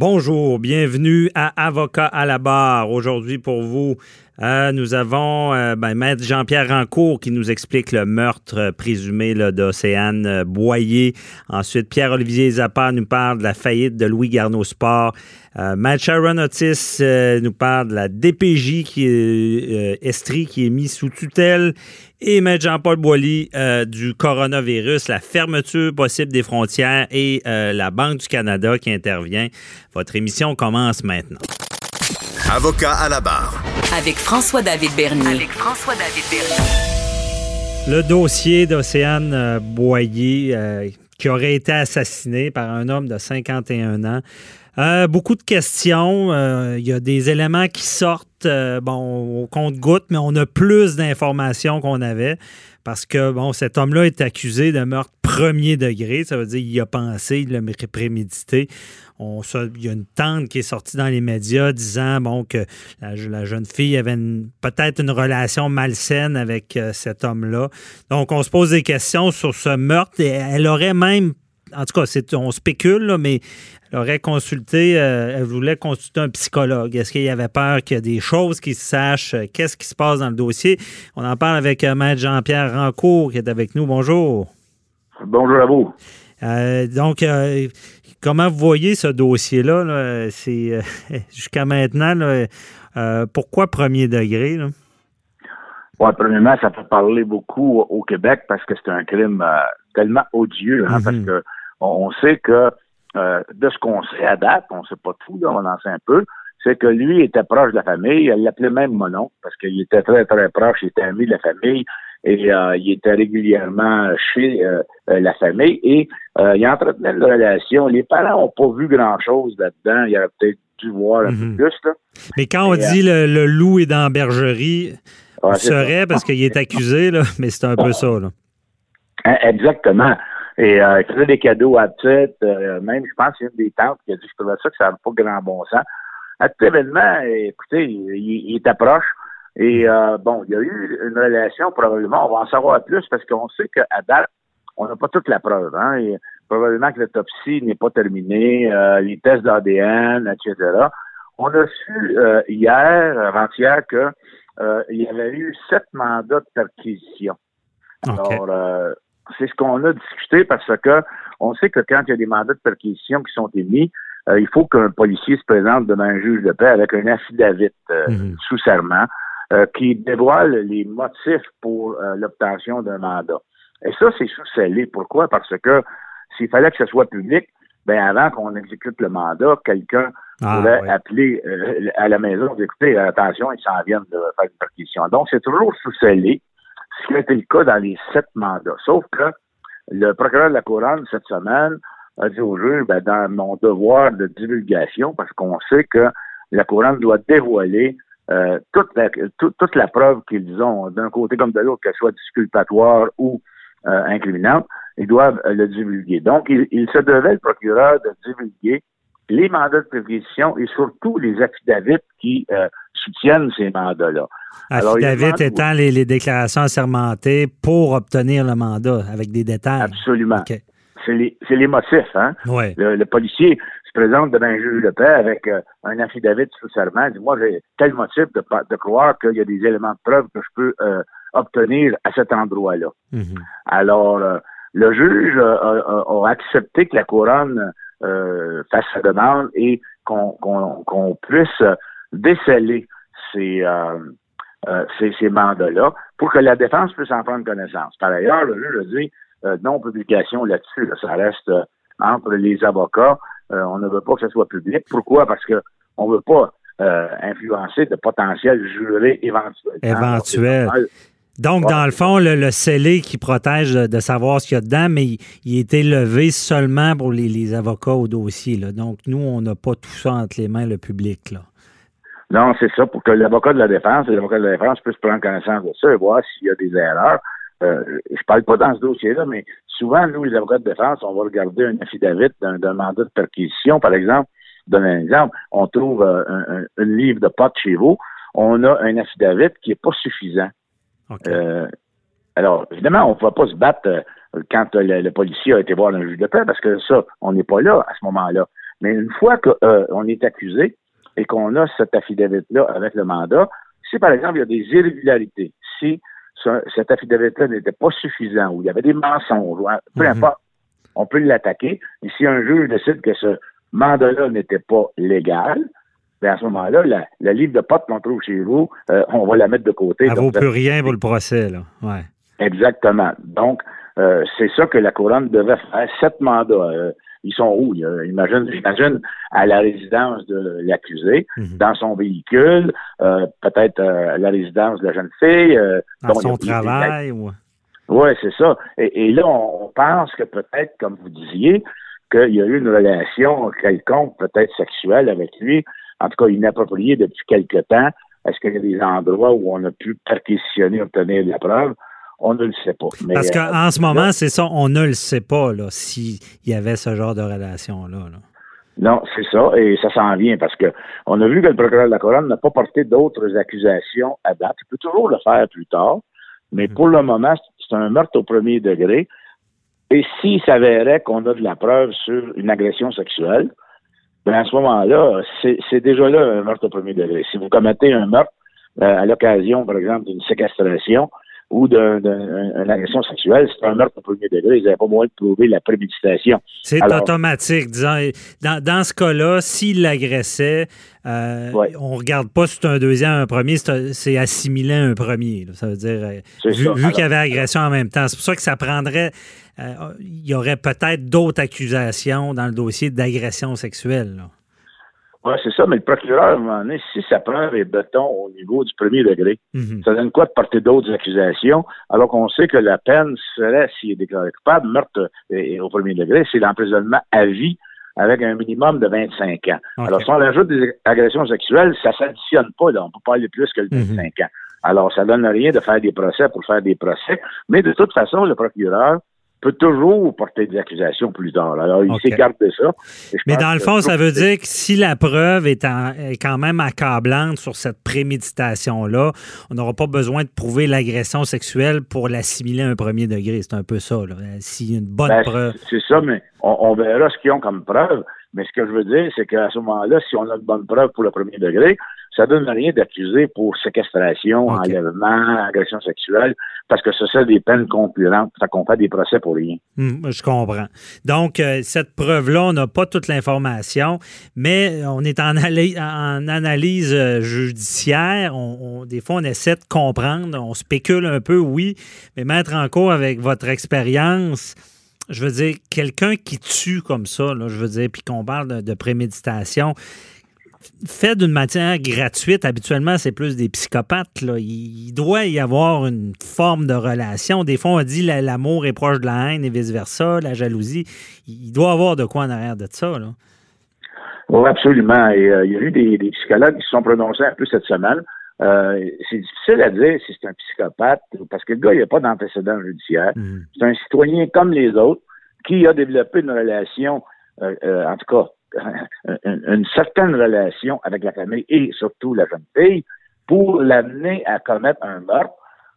Bonjour, bienvenue à Avocat à la barre. Aujourd'hui pour vous, euh, nous avons euh, ben, Maître Jean-Pierre Rancourt qui nous explique le meurtre présumé d'Océane euh, Boyer. Ensuite, Pierre-Olivier Zappa nous parle de la faillite de Louis Garneau Sport. Maître Sharon Otis nous parle de la DPJ qui est Estrie qui est mise sous tutelle. Et Maître Jean-Paul Boilly du coronavirus, la fermeture possible des frontières et la Banque du Canada qui intervient. Votre émission commence maintenant. Avocat à la barre. Avec François-David Bernier. Avec François-David Bernier. Le dossier d'Océane euh, Boyer, euh, qui aurait été assassiné par un homme de 51 ans. Euh, beaucoup de questions. Il y a des éléments qui sortent bon, au compte-goutte, mais on a plus d'informations qu'on avait parce que, bon, cet homme-là est accusé de meurtre premier degré. Ça veut dire qu'il a pensé, il l'a prémédité. On, il y a une tante qui est sortie dans les médias disant bon, que la, jeune fille avait peut-être une relation malsaine avec euh, cet homme-là. Donc, on se pose des questions sur ce meurtre. Et elle aurait même, en tout cas, on spécule, mais elle aurait consulté, euh, elle voulait consulter un psychologue. Est-ce qu'il y avait peur qu'il y ait des choses qui se sachent? Euh, qu'est-ce qui se passe dans le dossier? On en parle avec Maître Jean-Pierre Rancourt qui est avec nous. Bonjour. Bonjour à vous. donc, Comment vous voyez ce dossier-là? C'est euh, jusqu'à maintenant, euh, pourquoi premier degré? Là? premièrement, ça peut parler beaucoup au Québec parce que c'est un crime euh, tellement odieux, hein, parce mhm. que on, sait que de ce qu'on sait à date, on sait pas tout, là, on en sait un peu, c'est que lui était proche de la famille, elle l'appelait même Monon, parce qu'il était très, très proche, il était ami de la famille, et euh, il était régulièrement chez euh, euh, la famille et il entretenait une relation. Les parents n'ont pas vu grand-chose là-dedans. Il y aurait peut-être dû voir un peu mhm. plus. Là. Mais quand on dit le, loup est dans la bergerie, ouais, serait parce qu'il est accusé, là, mais c'est un peu ça. Là. Hein, exactement. Et il faisait des cadeaux à petite. même, je pense, qu'il y a une des tantes qui a dit je trouvais ça que ça n'a pas grand bon sens. À tout événement, écoutez, il, il, il t'approche. Et euh, bon, il y a eu une relation, probablement, on va en savoir plus parce qu'on sait qu'à date, on n'a pas toute la preuve. Hein, et probablement que l'autopsie n'est pas terminée, euh, les tests d'ADN, etc. On a su euh, hier, avant-hier, que il y avait eu sept mandats de perquisition. Alors, c'est ce qu'on a discuté parce que on sait que quand il y a des mandats de perquisition qui sont émis, il faut qu'un policier se présente devant un juge de paix avec un affidavit mhm. sous serment euh, qui dévoile les motifs pour euh, l'obtention d'un mandat. Et ça, c'est sous-scellé. Pourquoi? Parce que s'il fallait que ce soit public, ben avant qu'on exécute le mandat, quelqu'un ah, pourrait appeler euh, à la maison, écoutez, attention, ils s'en viennent de faire une perquisition. Donc, c'est toujours sous-scellé, ce qui a été le cas dans les sept mandats. Sauf que le procureur de la Couronne, cette semaine, a dit au juge, ben, dans mon devoir de divulgation, parce qu'on sait que la Couronne doit dévoiler euh, toute, la, preuve qu'ils ont, d'un côté comme de l'autre, qu'elle soit disculpatoire ou euh, incriminante, ils doivent euh, le divulguer. Donc, il, se devait, le procureur, de divulguer les mandats de perquisition et surtout les affidavits qui soutiennent ces mandats-là. Affidavits étant les, déclarations assermentées pour obtenir le mandat avec des détails. Absolument. C'est les, les, motifs. Hein? Ouais. Le, policier, se présente devant un juge de paix avec euh, un affidavit sous serment, dit moi j'ai tel motif de, de croire qu'il y a des éléments de preuve que je peux euh, obtenir à cet endroit-là. Mhm. Alors euh, le juge a accepté que la couronne fasse sa demande et qu'on puisse déceler ces, ces, ces mandats-là pour que la défense puisse en prendre connaissance. Par ailleurs, le juge a dit non publication là-dessus, ça reste entre les avocats euh, on ne veut pas que ce soit public. Pourquoi? Parce que on veut pas euh, influencer de potentiels jurés éventuels. Éventuels. Donc, dans le fond, le, scellé qui protège de, savoir ce qu'il y a dedans, mais il, est élevé seulement pour les, avocats au dossier. Donc, nous, on n'a pas tout ça entre les mains, le public. Là. Non, c'est ça, pour que l'avocat de la défense et l'avocat de la défense puissent prendre connaissance de ça et voir s'il y a des erreurs. Euh, je parle pas dans ce dossier-là, mais souvent, nous, les avocats de défense, on va regarder un affidavit d'un mandat de perquisition, par exemple. Donne un exemple, on trouve euh, un, livre de potes chez vous, on a un affidavit qui est pas suffisant. Euh, alors, évidemment, on ne va pas se battre quand le, policier a été voir un juge de paix, parce que ça, on n'est pas là à ce moment-là. Mais une fois qu'on est accusé et qu'on a cet affidavit-là avec le mandat, si par exemple il y a des irrégularités, si cet affidavit-là n'était pas suffisant ou il y avait des mensonges, peu mhm. importe, on peut l'attaquer. Et si un juge décide que ce mandat-là n'était pas légal, bien à ce moment-là, la, livre de potes qu'on trouve chez vous, euh, on va la mettre de côté. Ne vaut plus rien pour le procès, là. Ouais. Exactement. Donc, euh, c'est ça que la couronne devait faire. Sept mandats. Euh, ils sont où? Imagine, imagine à la résidence de l'accusé, mhm. dans son véhicule, peut-être à la résidence de la jeune fille. dans son travail. ou... Oui, c'est ça. Et, là, on, pense que peut-être, comme vous disiez, qu'il y a eu une relation quelconque, peut-être sexuelle avec lui, en tout cas inappropriée depuis quelque temps. Est-ce qu'il y a des endroits où on a pu perquisitionner, obtenir de la preuve? On ne le sait pas. Parce qu'en euh, ce moment, c'est ça, on ne le sait pas s'il y avait ce genre de relation-là. Non, c'est ça, et ça s'en vient parce que on a vu que le procureur de la Couronne n'a pas porté d'autres accusations à date. Il peut toujours le faire plus tard, mais mhm. pour le moment, c'est un meurtre au premier degré. Et s'il s'avérait qu'on a de la preuve sur une agression sexuelle, ben à ce moment-là, c'est déjà là un meurtre au premier degré. Si vous commettez un meurtre euh, à l'occasion, par exemple, d'une séquestration, ou d'une agression sexuelle, c'est un meurtre au premier degré. Ils n'avaient pas moyen de prouver la préméditation. C'est automatique. Disons, dans, dans ce cas-là, s'il l'agressait, euh, on ne regarde pas si c'est un deuxième, un premier, c'est assimilé à un premier. Ça veut dire, euh, vu, qu'il y avait agression en même temps. C'est pour ça que ça prendrait. Euh, il y aurait peut-être d'autres accusations dans le dossier d'agression sexuelle. Là. Oui, c'est ça, mais le procureur, à un moment donné, si sa preuve est béton au niveau du premier degré, mhm. ça donne quoi de porter d'autres accusations, alors qu'on sait que la peine serait, s'il est déclaré coupable, meurtre au premier degré, c'est l'emprisonnement à vie avec un minimum de 25 ans. Alors, si on ajoute des agressions sexuelles, ça s'additionne pas, là. On peut pas aller plus que le 25 mhm. ans. Alors, ça donne rien de faire des procès pour faire des procès. Mais de toute façon, le procureur, peut toujours porter des accusations plus tard. Alors, il s'écarte de ça. Mais dans le fond, ça veut dire que si la preuve est, quand même accablante sur cette préméditation-là, on n'aura pas besoin de prouver l'agression sexuelle pour l'assimiler à un premier degré. C'est un peu ça. S'il y a une bonne ben, preuve. C'est ça, mais on, verra ce qu'ils ont comme preuve. Mais ce que je veux dire, c'est qu'à ce moment-là, si on a de bonnes preuves pour le premier degré, ça donne rien d'accuser pour séquestration, enlèvement, agression sexuelle, parce que ce sont des peines concurrentes. Ça qu'on fait des procès pour rien. Hmm, je comprends. Donc, euh, cette preuve-là, on n'a pas toute l'information, mais on est en, en analyse euh, judiciaire. On, des fois, on essaie de comprendre. On spécule un peu, oui, mais mettre en cause avec votre expérience, je veux dire, quelqu'un qui tue comme ça, je veux dire, puis qu'on parle de préméditation, fait d'une matière gratuite, habituellement, c'est plus des psychopathes. Il doit y avoir une forme de relation. Des fois, on dit l'amour est proche de la haine et vice-versa, la jalousie. Il doit y avoir de quoi en arrière de ça. Là. Oui, absolument. Euh, il y a eu des, psychologues qui se sont prononcés un peu cette semaine. Euh, c'est difficile à dire si c'est un psychopathe, parce que le gars, il n'a pas d'antécédent judiciaire. Mm. C'est un citoyen comme les autres qui a développé une relation, euh, en tout cas, une, certaine relation avec la famille et surtout la jeune fille pour l'amener à commettre un meurtre.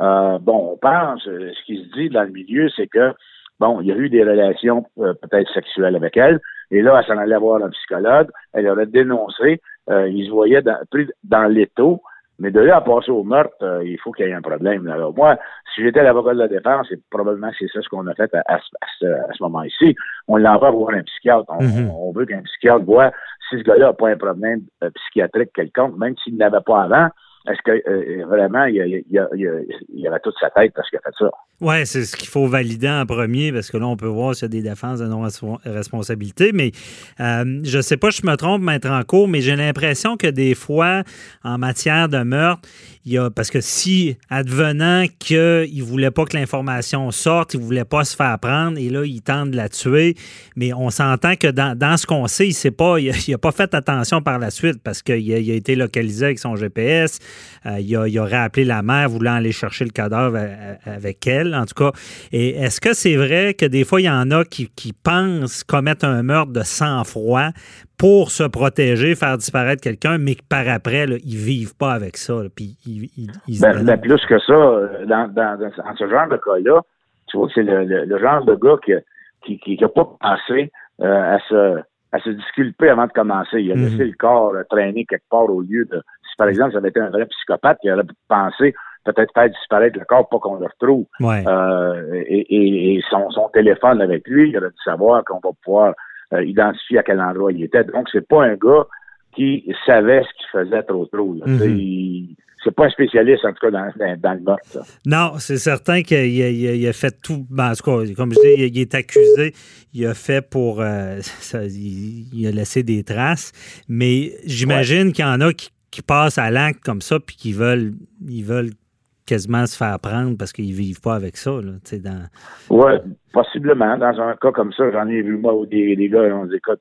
Euh, bon, on pense, euh, ce qui se dit dans le milieu, c'est que, bon, il y a eu des relations euh, peut-être sexuelles avec elle, et là, elle s'en allait voir un psychologue, elle aurait dénoncé, il se voyait dans, pris dans l'étau, mais de là à passer au meurtre, euh, il faut qu'il y ait un problème. Alors moi, si j'étais l'avocat de la défense, c'est probablement c'est ça ce qu'on a fait à, ce, moment-ci. On l'envoie voir un psychiatre. Mhm. On, veut qu'un psychiatre voit si ce gars-là n'a pas un problème euh, psychiatrique quelconque, même s'il n'avait pas avant. Est-ce que euh, vraiment il, y avait toute sa tête parce qu'il a fait ça? Oui, c'est ce qu'il faut valider en premier parce que là, on peut voir s'il y a des défenses de non-responsabilité. Mais euh, je ne sais pas, je me trompe, mettre en cours, mais j'ai l'impression que des fois, en matière de meurtre, il y a, parce que si, advenant qu'il ne voulait pas que l'information sorte, il ne voulait pas se faire prendre, et là, il tente de la tuer, mais on s'entend que dans, ce qu'on sait, il n'a pas, il pas fait attention par la suite parce qu'il a, il a été localisé avec son GPS, euh, il, a, il aurait appelé la mère voulant aller chercher le cadavre avec elle en tout cas. Et est-ce que c'est vrai que des fois, il y en a qui, pensent commettre un meurtre de sang-froid pour se protéger, faire disparaître quelqu'un, mais que par après, là, ils vivent pas avec ça. puis ben, ben, plus que ça, euh, dans, ce genre de cas-là, tu vois que c'est le, genre de gars qui n'a qui, pas pensé euh, à se à se disculper avant de commencer. Il a laissé Mhm. le corps euh, traîner quelque part au lieu de. Par exemple, ça avait été un vrai psychopathe, il aurait pensé peut-être faire disparaître le corps pour qu'on le retrouve. Ouais. Euh, et, et- et son, son téléphone avec lui, il aurait dû savoir qu'on va pouvoir euh, identifier à quel endroit il était. Donc, c'est pas un gars qui savait ce qu'il faisait trop trop. là. Mhm. Il- C'est pas un spécialiste, en tout cas, dans, dans, dans le meurtre. ça. Non, c'est certain qu'il a, a- a fait tout. Ben, en tout cas, comme je dis, il, il est accusé. Il a fait pour. euh, ça, il, il a laissé des traces. Mais j'imagine qu'il y en a qui, qui passent à l'acte comme ça puis qui veulent, ils veulent quasiment se faire prendre parce qu'ils vivent pas avec ça. Là, dans... Ouais, possiblement. Dans un cas comme ça, j'en ai vu, moi, où des, des gars, on dit, écoute,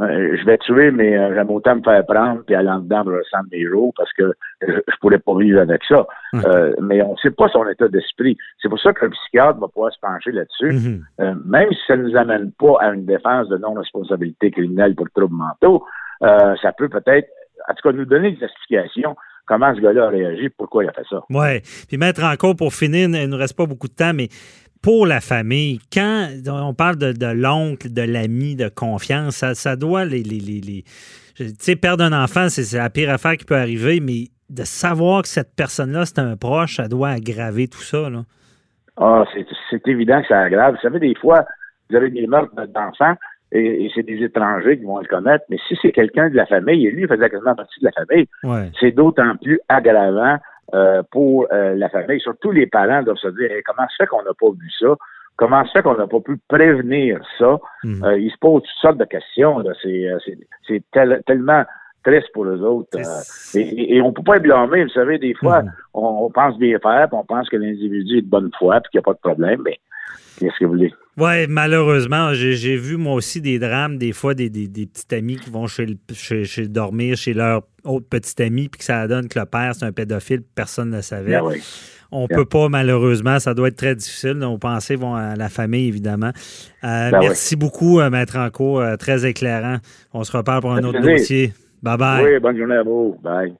euh, je vais tuer, mais euh, j'aime autant me faire prendre puis aller en dedans me ressentir mes jours parce que je, je pourrais pas vivre avec ça. Euh, mais on sait pas son état d'esprit. C'est pour ça qu'un psychiatre va pouvoir se pencher là-dessus. Mhm. Euh, même si ça ne nous amène pas à une défense de non-responsabilité criminelle pour troubles mentaux, ça peut peut-être, en tout cas, nous donner des explications comment ce gars-là a réagi, pourquoi il a fait ça. Oui. Puis mettre en compte, pour finir, il ne nous reste pas beaucoup de temps, mais pour la famille, quand on parle de, l'oncle, de l'ami, de confiance, ça, ça doit les. les, les, tu sais, perdre un enfant, c'est la pire affaire qui peut arriver, mais de savoir que cette personne-là, c'est un proche, ça doit aggraver tout ça. Là. Ah, c'est- c'est évident que ça aggrave. Vous savez, des fois, vous avez des meurtres d'enfants et, et c'est des étrangers qui vont le commettre, mais si c'est quelqu'un de la famille, et lui il faisait quasiment partie de la famille, Ouais. c'est d'autant plus aggravant euh, pour euh, la famille. Surtout les parents doivent se dire Hey, comment se fait qu'on n'a pas vu ça? Comment se fait qu'on n'a pas pu prévenir ça? Mhm. Euh, ils se posent toutes sortes de questions. C'est c'est- c'est tel- tellement triste pour eux autres. Euh, et- et on peut pas les blâmer. Vous savez, des fois, Mhm. on, on pense bien faire, puis on pense que l'individu est de bonne foi, puis qu'il n'y a pas de problème. Mais qu'est-ce que vous voulez? Oui, malheureusement, j'ai vu moi aussi des drames, des fois des, des, des petits amis qui vont chez, le- chez, chez dormir chez leur autre petit ami, puis que ça donne que le père, c'est un pédophile, personne ne le savait. Ben. On Bien. peut pas, malheureusement, ça doit être très difficile. Nos pensées vont à la famille, évidemment. Euh, Ben merci beaucoup, euh, Maître Anco, euh, très éclairant. On se reparle pour un autre plaisir. dossier. Bye bye. Oui, bonne journée à vous. Bye.